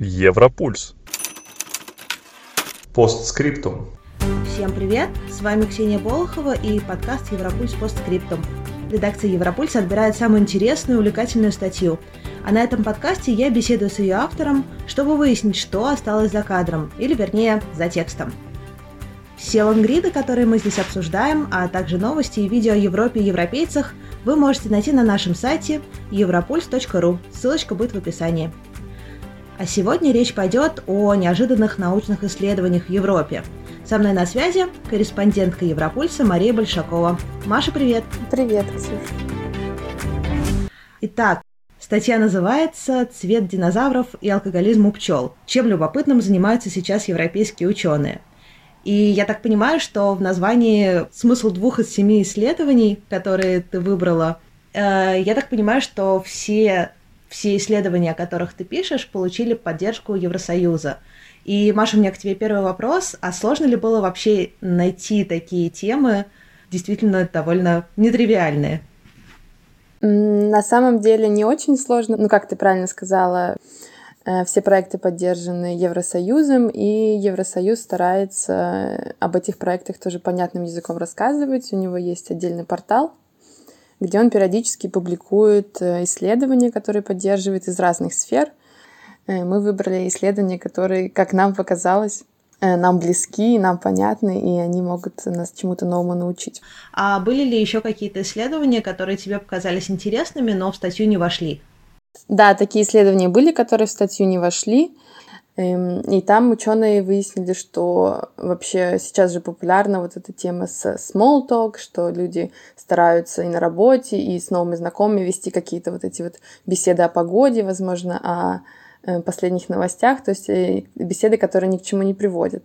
Европульс. Постскриптум. Всем привет! С вами Ксения Болохова и подкаст Европульс Постскриптум. Редакция Европульса отбирает самую интересную и увлекательную статью. А на этом подкасте я беседую с ее автором, чтобы выяснить, что осталось за кадром, или вернее, за текстом. Все лонгриды, которые мы здесь обсуждаем, а также новости и видео о Европе и европейцах, вы можете найти на нашем сайте europuls.ru. Ссылочка будет в описании. А сегодня речь пойдет о неожиданных научных исследованиях в Европе. Со мной на связи корреспондентка Европульса Мария Большакова. Маша, привет! Привет, Ксюша! Итак, статья называется «Цвет динозавров и алкоголизм у пчел. Чем любопытным занимаются сейчас европейские ученые?» И я так понимаю, что в названии смысл двух из семи исследований, которые ты выбрала, э, я так понимаю, что все все исследования, о которых ты пишешь, получили поддержку Евросоюза. И, Маша, у меня к тебе первый вопрос. А сложно ли было вообще найти такие темы, действительно довольно нетривиальные? На самом деле не очень сложно. Ну, как ты правильно сказала, э, все проекты поддержаны Евросоюзом, и Евросоюз старается об этих проектах тоже понятным языком рассказывать. У него есть отдельный портал, где он периодически публикует э, исследования, которые поддерживает из разных сфер. Э, мы выбрали исследования, которые, как нам показалось, э, нам близки, нам понятны, и они могут нас чему-то новому научить. А были ли еще какие-то исследования, которые тебе показались интересными, но в статью не вошли? Да, такие исследования были, которые в статью не вошли. Эм, и там ученые выяснили, что вообще сейчас же популярна вот эта тема с small talk, что люди стараются и на работе, и с новыми знакомыми вести какие-то вот эти вот беседы о погоде, возможно, о э, последних новостях, то есть э, беседы, которые ни к чему не приводят.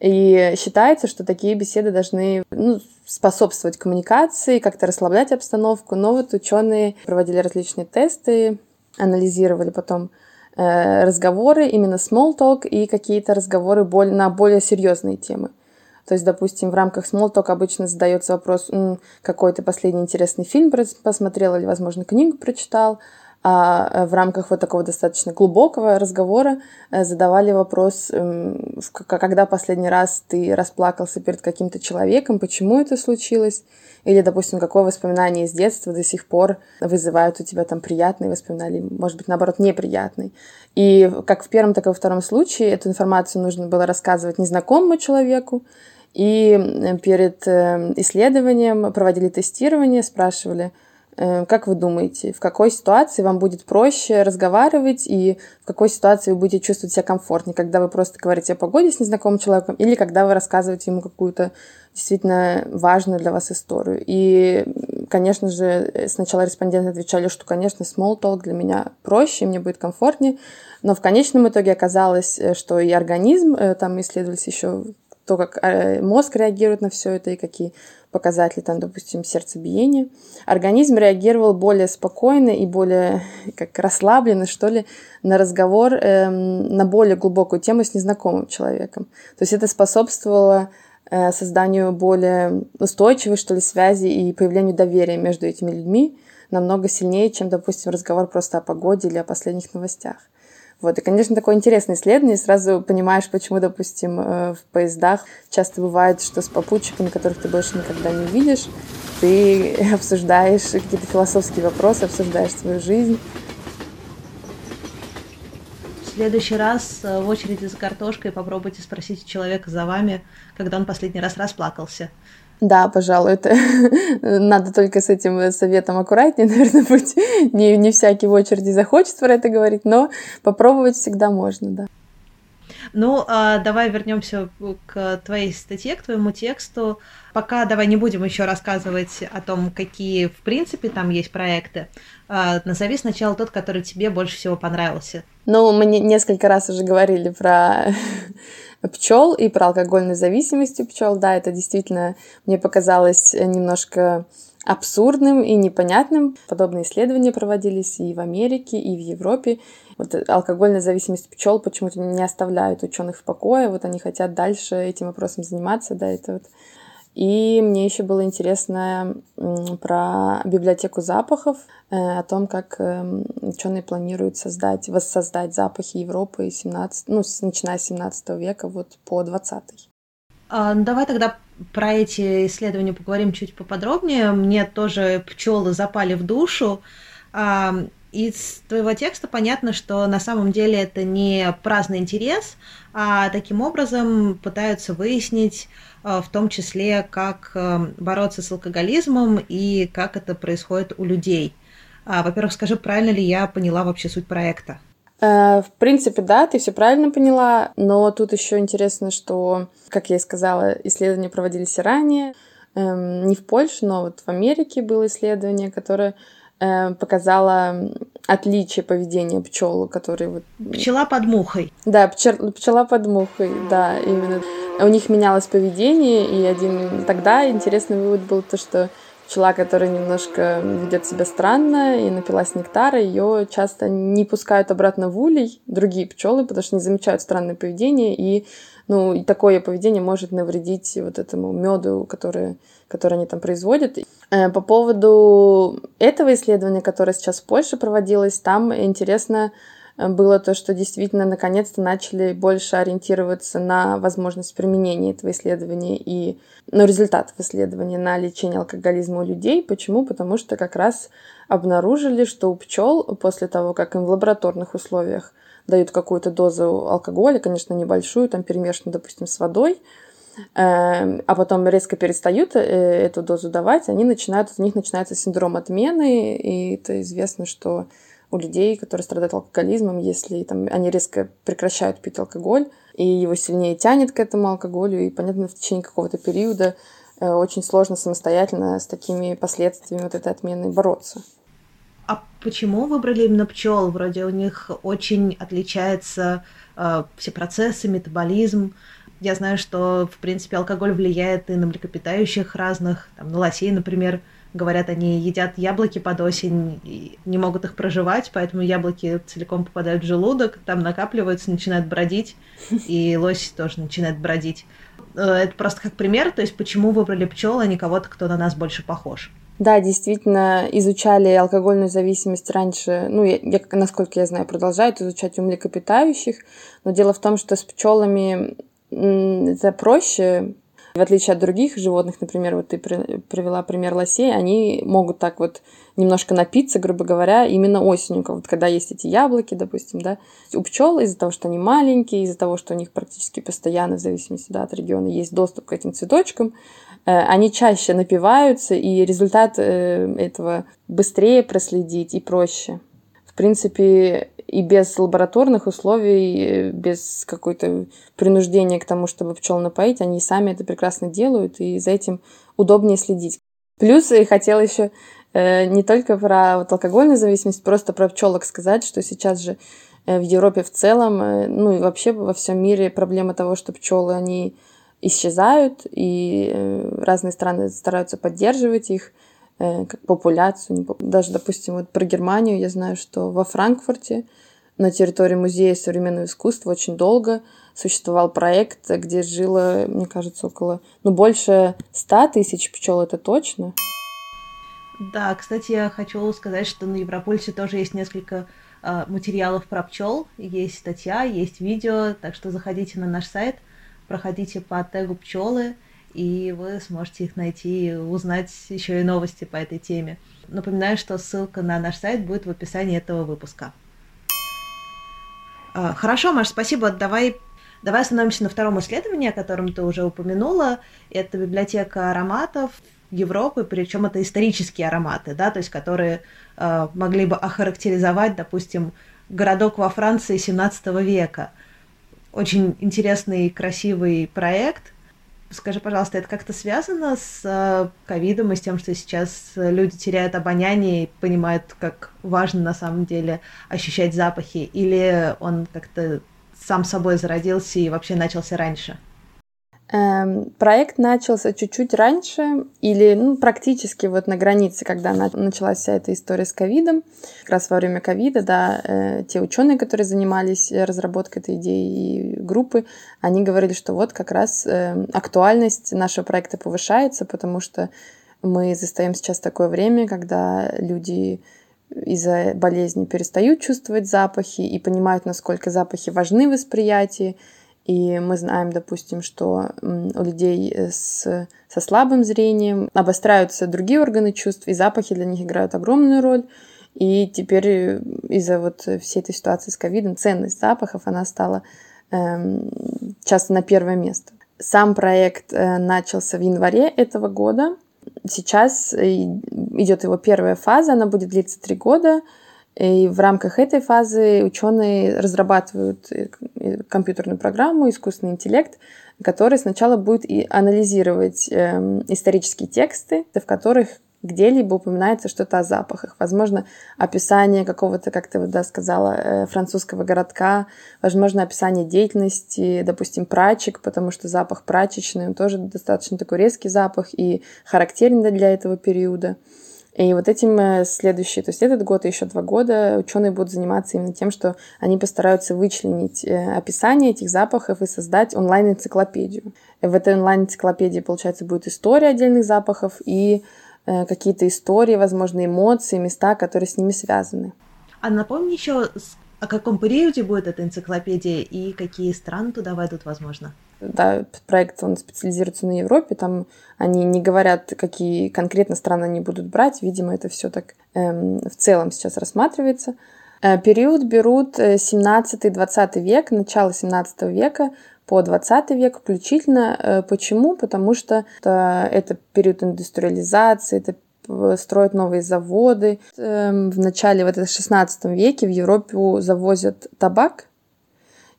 И считается, что такие беседы должны ну, способствовать коммуникации, как-то расслаблять обстановку. Но вот ученые проводили различные тесты, анализировали потом разговоры, именно small talk и какие-то разговоры на более серьезные темы. То есть, допустим, в рамках small talk обычно задается вопрос, какой ты последний интересный фильм посмотрел или, возможно, книгу прочитал, а э, в рамках вот такого достаточно глубокого разговора э, задавали вопрос, эм, когда последний раз ты расплакался перед каким-то человеком, почему это случилось, или, допустим, какое воспоминание из детства до сих пор вызывает у тебя там приятные воспоминания, может быть, наоборот, неприятные. И как в первом, так и во втором случае эту информацию нужно было рассказывать незнакомому человеку, и перед э, исследованием проводили тестирование, спрашивали, как вы думаете, в какой ситуации вам будет проще разговаривать и в какой ситуации вы будете чувствовать себя комфортнее, когда вы просто говорите о погоде с незнакомым человеком или когда вы рассказываете ему какую-то действительно важную для вас историю. И, конечно же, сначала респонденты отвечали, что, конечно, small talk для меня проще, мне будет комфортнее, но в конечном итоге оказалось, э, что и организм, э, там исследовались еще то, как мозг реагирует на все это и какие показатели, там, допустим, сердцебиения, организм реагировал более спокойно и более как расслабленно, что ли, на разговор эм, на более глубокую тему с незнакомым человеком. То есть это способствовало э, созданию более устойчивой, что ли, связи и появлению доверия между этими людьми намного сильнее, чем, допустим, разговор просто о погоде или о последних новостях. Вот. И, конечно, такое интересное исследование. Сразу понимаешь, почему, допустим, э, в поездах часто бывает, что с попутчиками, которых ты больше никогда не увидишь, ты обсуждаешь какие-то философские вопросы, обсуждаешь свою жизнь. В следующий раз э, в очереди за картошкой попробуйте спросить человека за вами, когда он последний раз расплакался. Да, пожалуй, это надо только с этим советом аккуратнее, наверное, быть. Не, не всякий в очереди захочет про это говорить, но попробовать всегда можно, да. Ну, а давай вернемся к твоей статье, к твоему тексту. Пока давай не будем еще рассказывать о том, какие в принципе там есть проекты. А, назови сначала тот, который тебе больше всего понравился. Ну, мы несколько раз уже говорили про пчел и про алкогольную зависимость у пчел. Да, это действительно мне показалось немножко абсурдным и непонятным. Подобные исследования проводились и в Америке, и в Европе. Вот алкогольная зависимость пчел почему-то не оставляют ученых в покое. Вот они хотят дальше этим вопросом заниматься. Да, это вот И мне еще было интересно про библиотеку запахов, э, о том, как эм, ученые планируют создать, воссоздать запахи Европы 17, ну, начиная с 17 века вот по 20 а, ну, давай тогда про эти исследования поговорим чуть поподробнее. Мне тоже пчелы запали в душу. А, из твоего текста понятно, что на самом деле это не праздный интерес, а таким образом пытаются выяснить, а, в том числе, как бороться с алкоголизмом и как это происходит у людей. Во-первых, скажи, правильно ли я поняла вообще суть проекта? Э, в принципе, да, ты все правильно поняла, но тут еще интересно, что, как я и сказала, исследования проводились и ранее, эм, не в Польше, но вот в Америке было исследование, которое э, показало отличие поведения пчел, которые вот... Пчела под мухой. Да, пчел, пчела под мухой, да, именно. У них менялось поведение, и один тогда интересный вывод был то, что пчела, которая немножко ведет себя странно и напилась нектара, ее часто не пускают обратно в улей другие пчелы, потому что не замечают странное поведение, и ну, и такое поведение может навредить вот этому меду, который, который они там производят. Э, по поводу этого исследования, которое сейчас в Польше проводилось, там интересно было то, что действительно наконец-то начали больше ориентироваться на возможность применения этого исследования и ну, результатов исследования на лечение алкоголизма у людей. Почему? Потому что как раз обнаружили, что у пчел после того, как им в лабораторных условиях дают какую-то дозу алкоголя, конечно, небольшую, там перемешанную, допустим, с водой, эм, а потом резко перестают э, эту дозу давать, они начинают, у них начинается синдром отмены, и это известно, что у людей, которые страдают алкоголизмом, если там, они резко прекращают пить алкоголь, и его сильнее тянет к этому алкоголю, и, понятно, в течение какого-то периода э, очень сложно самостоятельно с такими последствиями вот этой отмены бороться. А почему выбрали именно пчел? Вроде у них очень отличаются э, все процессы, метаболизм. Я знаю, что, в принципе, алкоголь влияет и на млекопитающих разных, там, на лосей, например. Говорят, они едят яблоки под осень и не могут их проживать, поэтому яблоки целиком попадают в желудок, там накапливаются, начинают бродить, и лось тоже начинает бродить. Э, это просто как пример, то есть почему выбрали пчел, а не кого-то, кто на нас больше похож. Да, действительно, изучали алкогольную зависимость раньше, ну, я, я, насколько я знаю, продолжают изучать у млекопитающих, но дело в том, что с пчелами это проще, в отличие от других животных, например, вот ты привела пример лосей, они могут так вот немножко напиться, грубо говоря, именно осенью, вот когда есть эти яблоки, допустим, да. У пчел из-за того, что они маленькие, из-за того, что у них практически постоянно, в зависимости да, от региона, есть доступ к этим цветочкам, они чаще напиваются, и результат э, этого быстрее проследить и проще. В принципе, и без лабораторных условий, без какой-то принуждения к тому, чтобы пчел напоить, они сами это прекрасно делают, и за этим удобнее следить. Плюс я хотела еще э, не только про вот алкогольную зависимость, просто про пчелок сказать, что сейчас же э, в Европе в целом, э, ну и вообще во всем мире проблема того, что пчелы, они исчезают, и разные страны стараются поддерживать их как популяцию. Даже, допустим, вот про Германию я знаю, что во Франкфурте на территории Музея современного искусства очень долго существовал проект, где жило, мне кажется, около, ну, больше ста тысяч пчел, это точно. Да, кстати, я хочу сказать, что на Европольсе тоже есть несколько э, материалов про пчел, есть статья, есть видео, так что заходите на наш сайт, проходите по тегу пчелы, и вы сможете их найти и узнать еще и новости по этой теме. Напоминаю, что ссылка на наш сайт будет в описании этого выпуска. А, хорошо, Маш, спасибо. Давай, давай остановимся на втором исследовании, о котором ты уже упомянула. Это библиотека ароматов Европы, причем это исторические ароматы, да, то есть которые э, могли бы охарактеризовать, допустим, городок во Франции 17 века. Очень интересный красивый проект – Скажи, пожалуйста, это как-то связано с э, ковидом и с тем, что сейчас люди теряют обоняние и понимают, как важно на самом деле ощущать запахи? Или он как-то сам собой зародился и вообще начался раньше? Эм, проект начался чуть-чуть раньше или ну, практически вот на границе, когда началась вся эта история с ковидом. Как раз во время ковида, да, э, те ученые, которые занимались разработкой этой идеи и группы, они говорили, что вот как раз э, актуальность нашего проекта повышается, потому что мы застаем сейчас такое время, когда люди из-за болезни перестают чувствовать запахи и понимают, насколько запахи важны в восприятии, и мы знаем, допустим, что у людей с, со слабым зрением обостряются другие органы чувств, и запахи для них играют огромную роль. И теперь из-за вот всей этой ситуации с ковидом ценность запахов, она стала эм, часто на первое место. Сам проект э, начался в январе этого года. Сейчас э, идет его первая фаза, она будет длиться три года. И в рамках этой фазы ученые разрабатывают э, компьютерную программу, искусственный интеллект, который сначала будет и анализировать э, исторические тексты, в которых где-либо упоминается что-то о запахах. Возможно, описание какого-то, как ты да, сказала, э, французского городка, возможно, описание деятельности, допустим, прачек, потому что запах прачечный, он тоже достаточно такой резкий запах и характерен для этого периода. И вот этим э, следующий, то есть этот год и еще два года ученые будут заниматься именно тем, что они постараются вычленить э, описание этих запахов и создать онлайн-энциклопедию. В этой онлайн-энциклопедии, получается, будет история отдельных запахов и э, какие-то истории, возможно, эмоции, места, которые с ними связаны. А напомни еще, о каком периоде будет эта энциклопедия и какие страны туда войдут, возможно? Да, проект, он специализируется на Европе, там они не говорят, какие конкретно страны они будут брать, видимо, это все так эм, в целом сейчас рассматривается. Э, период берут 17-20 э, век, начало 17 века по 20 век включительно. Э, почему? Потому что это, это период индустриализации, это строят новые заводы. Эм, в начале вот в 16 веке в Европу завозят табак,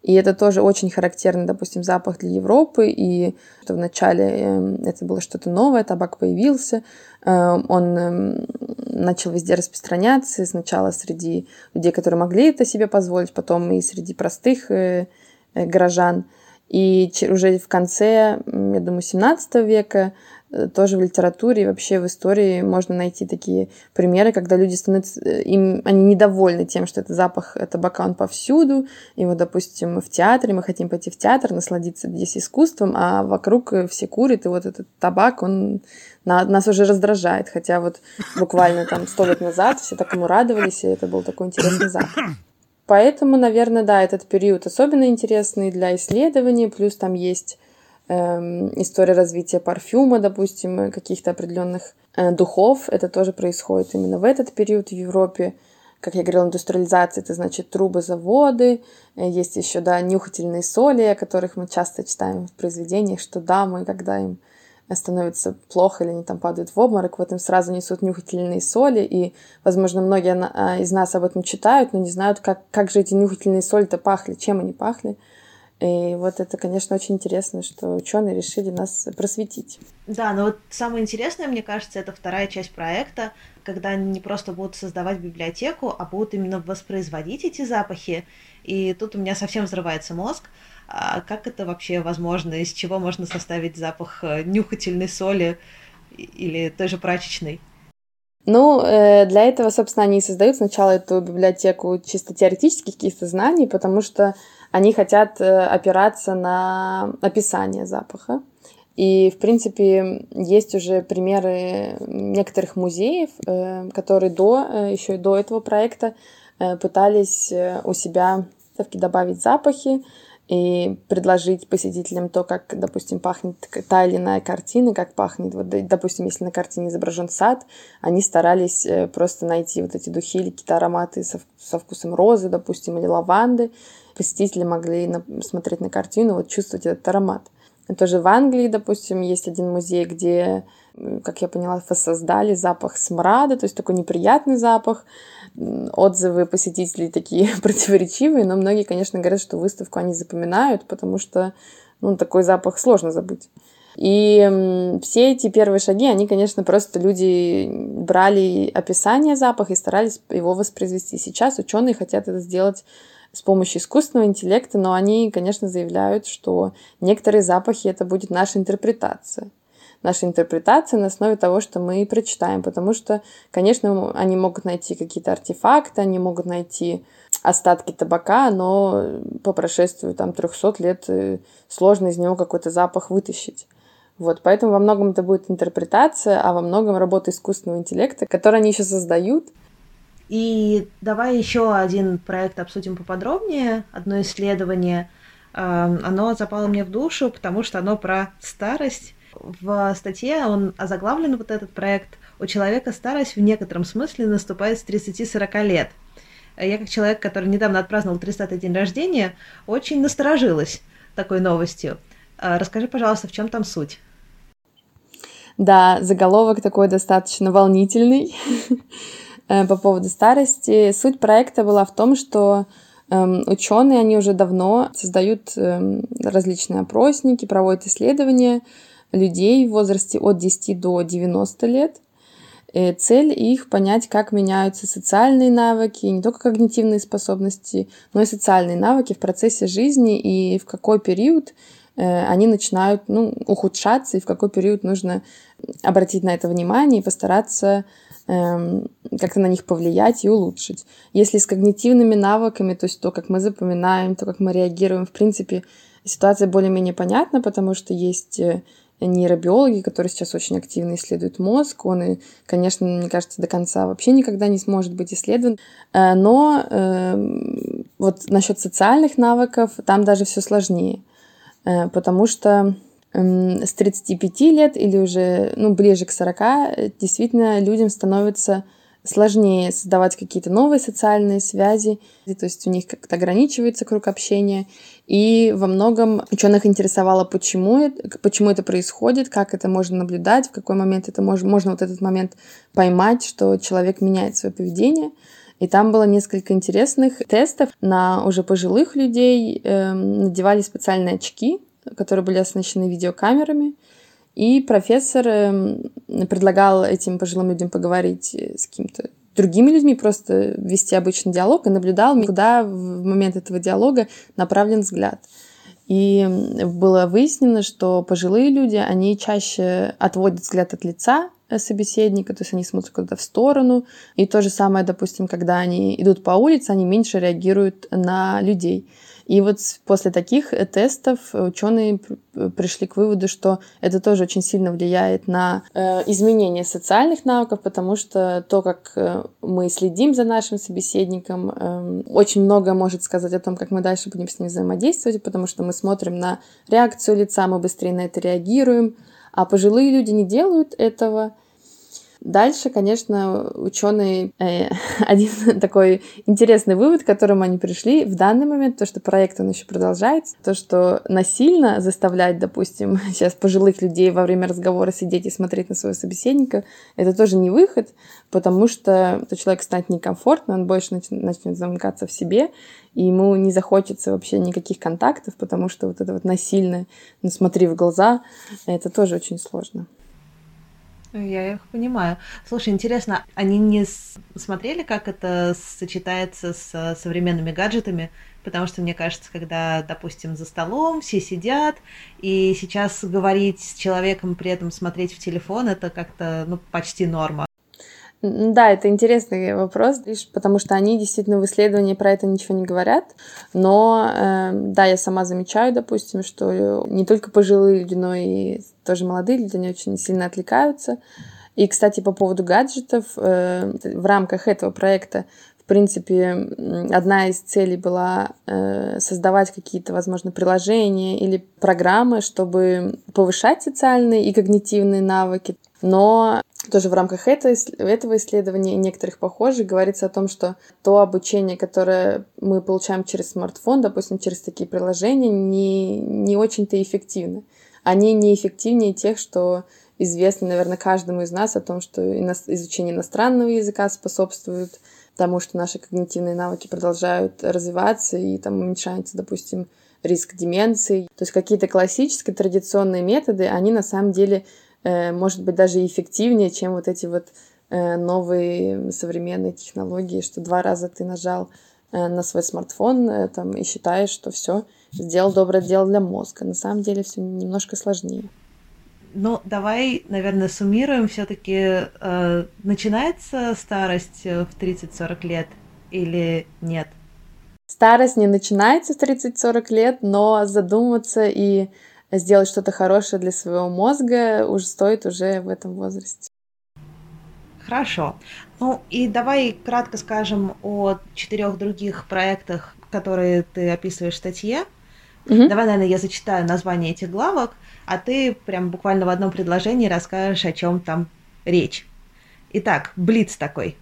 и это тоже очень характерный, допустим, запах для Европы. И что вначале эм, это было что-то новое, табак появился, эм, он эм, начал везде распространяться. Сначала среди людей, которые могли это себе позволить, потом и среди простых э, э, горожан. И уже в конце, я думаю, 17 века тоже в литературе и вообще в истории можно найти такие примеры, когда люди становятся, э, им, они недовольны тем, что это запах табака, он повсюду, и вот, допустим, в театре, мы хотим пойти в театр, насладиться здесь искусством, а вокруг все курят, и вот этот табак, он на, нас уже раздражает, хотя вот буквально там сто лет назад все так ему радовались, и это был такой интересный запах. Поэтому, наверное, да, этот период особенно интересный для исследований, плюс там есть история развития парфюма, допустим, каких-то определенных э, духов. Это тоже происходит именно в этот период в Европе. Как я говорила, индустриализация — это значит трубы, заводы. Э, есть еще, да, нюхательные соли, о которых мы часто читаем в произведениях, что дамы, когда им становится плохо или они там падают в обморок, вот им сразу несут нюхательные соли, и, возможно, многие а, из нас об этом читают, но не знают, как, как же эти нюхательные соли-то пахли, чем они пахли. И вот это, конечно, очень интересно, что ученые решили нас просветить. Да, но вот самое интересное, мне кажется, это вторая часть проекта, когда они не просто будут создавать библиотеку, а будут именно воспроизводить эти запахи. И тут у меня совсем взрывается мозг. А как это вообще возможно? Из чего можно составить запах э, нюхательной соли или той же прачечной? Ну, э, для этого, собственно, они и создают сначала эту библиотеку чисто теоретических каких-то знаний, потому что они хотят э, опираться на описание запаха. И, в принципе, есть уже примеры некоторых музеев, э, которые до, еще и до этого проекта пытались у себя добавить запахи и предложить посетителям то, как, допустим, пахнет та или иная картина, как пахнет, вот, допустим, если на картине изображен сад, они старались просто найти вот эти духи или какие-то ароматы со, со вкусом розы, допустим, или лаванды, посетители могли на, смотреть на картину, вот чувствовать этот аромат. Тоже в Англии, допустим, есть один музей, где, как я поняла, воссоздали запах смрада, то есть такой неприятный запах. Отзывы посетителей такие противоречивые, но многие, конечно, говорят, что выставку они запоминают, потому что ну, такой запах сложно забыть. И все эти первые шаги, они, конечно, просто люди брали описание запаха и старались его воспроизвести. Сейчас ученые хотят это сделать с помощью искусственного интеллекта, но они, конечно, заявляют, что некоторые запахи это будет наша интерпретация. Наша интерпретация на основе того, что мы прочитаем, потому что, конечно, они могут найти какие-то артефакты, они могут найти остатки табака, но по прошествию там 300 лет э, сложно из него какой-то запах вытащить. Вот, поэтому во многом это будет интерпретация, а во многом работа искусственного интеллекта, который они еще создают. И давай еще один проект обсудим поподробнее. Одно исследование, эм, оно запало мне в душу, потому что оно про старость. В статье он озаглавлен, вот этот проект, у человека старость в некотором смысле наступает с 30-40 лет. Я, как человек, который недавно отпраздновал 30-й день рождения, очень насторожилась такой новостью. Э, расскажи, пожалуйста, в чем там суть? Да, заголовок такой достаточно волнительный э, по поводу старости. Суть проекта была в том, что эм, ученые, они уже давно создают эм, различные опросники, проводят исследования людей в возрасте от 10 до 90 лет. И цель их понять, как меняются социальные навыки, не только когнитивные способности, но и социальные навыки в процессе жизни и в какой период Э, они начинают ну, ухудшаться, и в какой период нужно обратить на это внимание и постараться эм, как-то на них повлиять и улучшить. Если с когнитивными навыками, то есть то, как мы запоминаем, то, как мы реагируем, в принципе, ситуация более-менее понятна, потому что есть э, нейробиологи, которые сейчас очень активно исследуют мозг. Он, конечно, мне кажется, до конца вообще никогда не сможет быть исследован. Э, но э, вот насчет социальных навыков там даже все сложнее. Э, потому что эм, с 35 лет или уже ну, ближе к 40 э, действительно людям становится сложнее создавать какие-то новые социальные связи, то есть у них как-то ограничивается круг общения. И во многом ученых интересовало, почему это, почему это происходит, как это можно наблюдать, в какой момент это можно, можно вот этот момент поймать, что человек меняет свое поведение. И там было несколько интересных тестов на уже пожилых людей. Э, надевали специальные очки, которые были оснащены видеокамерами. И профессор э, предлагал этим пожилым людям поговорить с каким-то другими людьми, просто вести обычный диалог и наблюдал, куда в момент этого диалога направлен взгляд. И было выяснено, что пожилые люди, они чаще отводят взгляд от лица Э, собеседника, то есть они смотрят куда-то в сторону. И то же самое, допустим, когда они идут по улице, они меньше реагируют на людей. И вот после таких э, тестов ученые пришли к выводу, что это тоже очень сильно влияет на э, изменение социальных навыков, потому что то, как мы следим за нашим собеседником, эм, очень много может сказать о том, как мы дальше будем с ним взаимодействовать, потому что мы смотрим на реакцию лица, мы быстрее на это реагируем, а пожилые люди не делают этого. Дальше, конечно, ученые э, один такой интересный вывод, к которому они пришли в данный момент, то, что проект он еще продолжается, то, что насильно заставлять, допустим, сейчас пожилых людей во время разговора сидеть и смотреть на своего собеседника, это тоже не выход, потому что то человек станет некомфортно, он больше начнет, начнет замыкаться в себе, и ему не захочется вообще никаких контактов, потому что вот это вот насильное, ну смотри в глаза, это тоже очень сложно. Я их понимаю. Слушай, интересно, они не смотрели, как это сочетается с современными гаджетами? Потому что, мне кажется, когда, допустим, за столом все сидят, и сейчас говорить с человеком, при этом смотреть в телефон, это как-то ну, почти норма. Да, это интересный вопрос, лишь потому что они действительно в исследовании про это ничего не говорят. Но э, да, я сама замечаю, допустим, что не только пожилые люди, но и тоже молодые люди, они очень сильно отвлекаются. И, кстати, по поводу гаджетов, э, в рамках этого проекта в принципе, одна из целей была э, создавать какие-то, возможно, приложения или программы, чтобы повышать социальные и когнитивные навыки. Но тоже в рамках этого исследования и некоторых похожих говорится о том, что то обучение, которое мы получаем через смартфон, допустим, через такие приложения, не, не очень-то эффективно. Они неэффективнее тех, что известно, наверное, каждому из нас о том, что изучение иностранного языка способствует тому, что наши когнитивные навыки продолжают развиваться и там уменьшается, допустим, риск деменции. То есть какие-то классические традиционные методы, они на самом деле может быть, даже эффективнее, чем вот эти вот э, новые современные технологии, что два раза ты нажал э, на свой смартфон э, там, и считаешь, что все сделал доброе дело для мозга. На самом деле все немножко сложнее. Ну, давай, наверное, суммируем. Все-таки э, начинается старость в 30-40 лет или нет? Старость не начинается в 30-40 лет, но задуматься и сделать что-то хорошее для своего мозга уже стоит уже в этом возрасте. Хорошо. Ну и давай кратко скажем о четырех других проектах, которые ты описываешь в статье. Угу. Давай, наверное, я зачитаю название этих главок, а ты прям буквально в одном предложении расскажешь, о чем там речь. Итак, Блиц такой.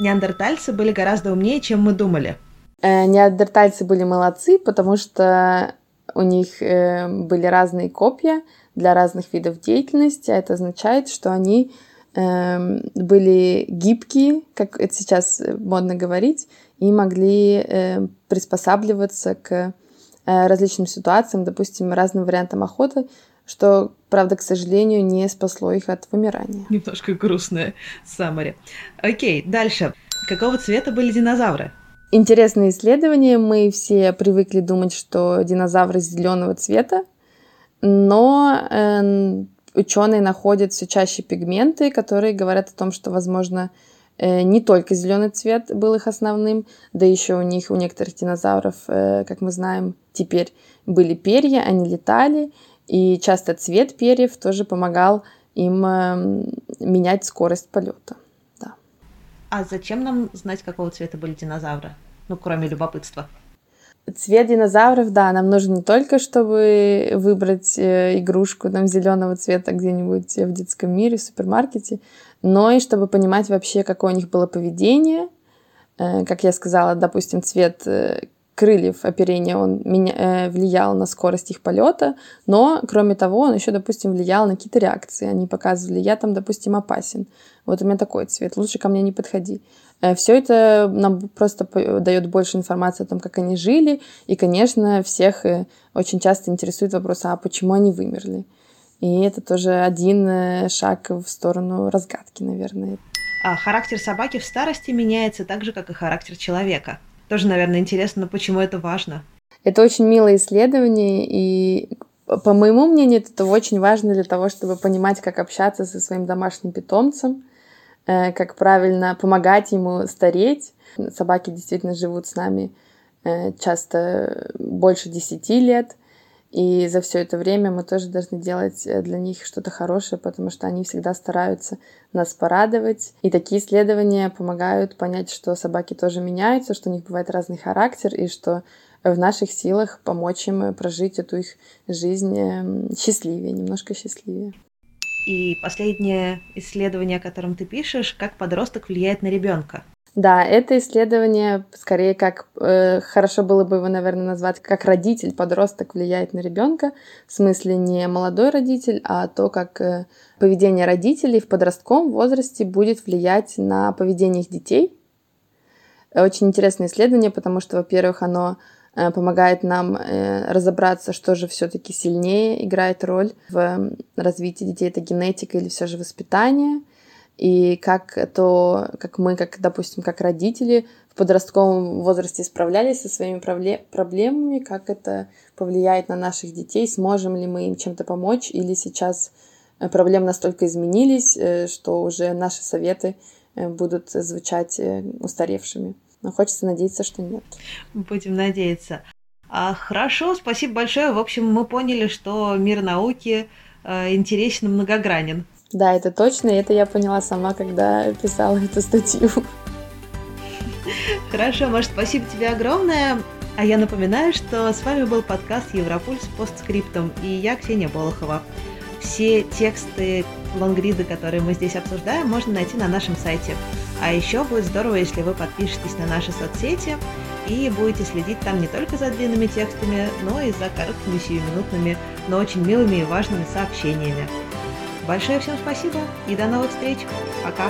Неандертальцы были гораздо умнее, чем мы думали. Э, неандертальцы были молодцы, потому что у них э, были разные копья для разных видов деятельности, а это означает, что они э, были гибкие, как это сейчас модно говорить, и могли э, приспосабливаться к э, различным ситуациям, допустим, разным вариантам охоты, что, правда, к сожалению, не спасло их от вымирания. Немножко грустное саммари. Окей, дальше. Какого цвета были динозавры? Интересное исследование. Мы все привыкли думать, что динозавры зеленого цвета, но э, ученые находят все чаще пигменты, которые говорят о том, что, возможно, э, не только зеленый цвет был их основным, да еще у них, у некоторых динозавров, э, как мы знаем, теперь были перья, они летали, и часто цвет перьев тоже помогал им э, менять скорость полета. А зачем нам знать, какого цвета были динозавры? Ну, кроме любопытства. Цвет динозавров, да, нам нужен не только, чтобы выбрать э, игрушку там зеленого цвета где-нибудь в детском мире, в супермаркете, но и чтобы понимать вообще, какое у них было поведение. Э, как я сказала, допустим, цвет э, крыльев оперения, он меня, э, влиял на скорость их полета, но, кроме того, он еще, допустим, влиял на какие-то реакции. Они показывали, я там, допустим, опасен. Вот у меня такой цвет, лучше ко мне не подходи. Э, Все это нам просто дает больше информации о том, как они жили, и, конечно, всех э, очень часто интересует вопрос, а почему они вымерли? И это тоже один шаг в сторону разгадки, наверное. А характер собаки в старости меняется так же, как и характер человека. Тоже, наверное, интересно, почему это важно. Это очень милое исследование, и по моему мнению, это очень важно для того, чтобы понимать, как общаться со своим домашним питомцем, э, как правильно помогать ему стареть. Собаки действительно живут с нами э, часто больше десяти лет, и за все это время мы тоже должны делать э, для них что-то хорошее, потому что они всегда стараются нас порадовать. И такие исследования помогают понять, что собаки тоже меняются, что у них бывает разный характер, и что в наших силах помочь им прожить эту их жизнь эм, счастливее, немножко счастливее. И последнее исследование, о котором ты пишешь, как подросток влияет на ребенка. Да, это исследование скорее как э, хорошо было бы его, наверное, назвать как родитель, подросток влияет на ребенка, в смысле не молодой родитель, а то, как э, поведение родителей в подростковом возрасте будет влиять на поведение их детей. Очень интересное исследование, потому что, во-первых, оно э, помогает нам э, разобраться, что же все-таки сильнее играет роль в развитии детей, это генетика или все же воспитание и как то, как мы, как, допустим, как родители в подростковом возрасте справлялись со своими проблемами, как это повлияет на наших детей, сможем ли мы им чем-то помочь, или сейчас э, проблемы настолько изменились, э, что уже наши советы э, будут звучать устаревшими. Но хочется надеяться, что нет. Будем надеяться. А, хорошо, спасибо большое. В общем, мы поняли, что мир науки интересен и многогранен. Да, это точно, и это я поняла сама, когда писала эту статью. Хорошо, Маш, спасибо тебе огромное. А я напоминаю, что с вами был подкаст Европульс постскриптом, и я Ксения Болохова. Все тексты, лонгриды, которые мы здесь обсуждаем, можно найти на нашем сайте. А еще будет здорово, если вы подпишетесь на наши соцсети и будете следить там не только за длинными текстами, но и за короткими сиюминутными, но очень милыми и важными сообщениями. Большое всем спасибо и до новых встреч. Пока.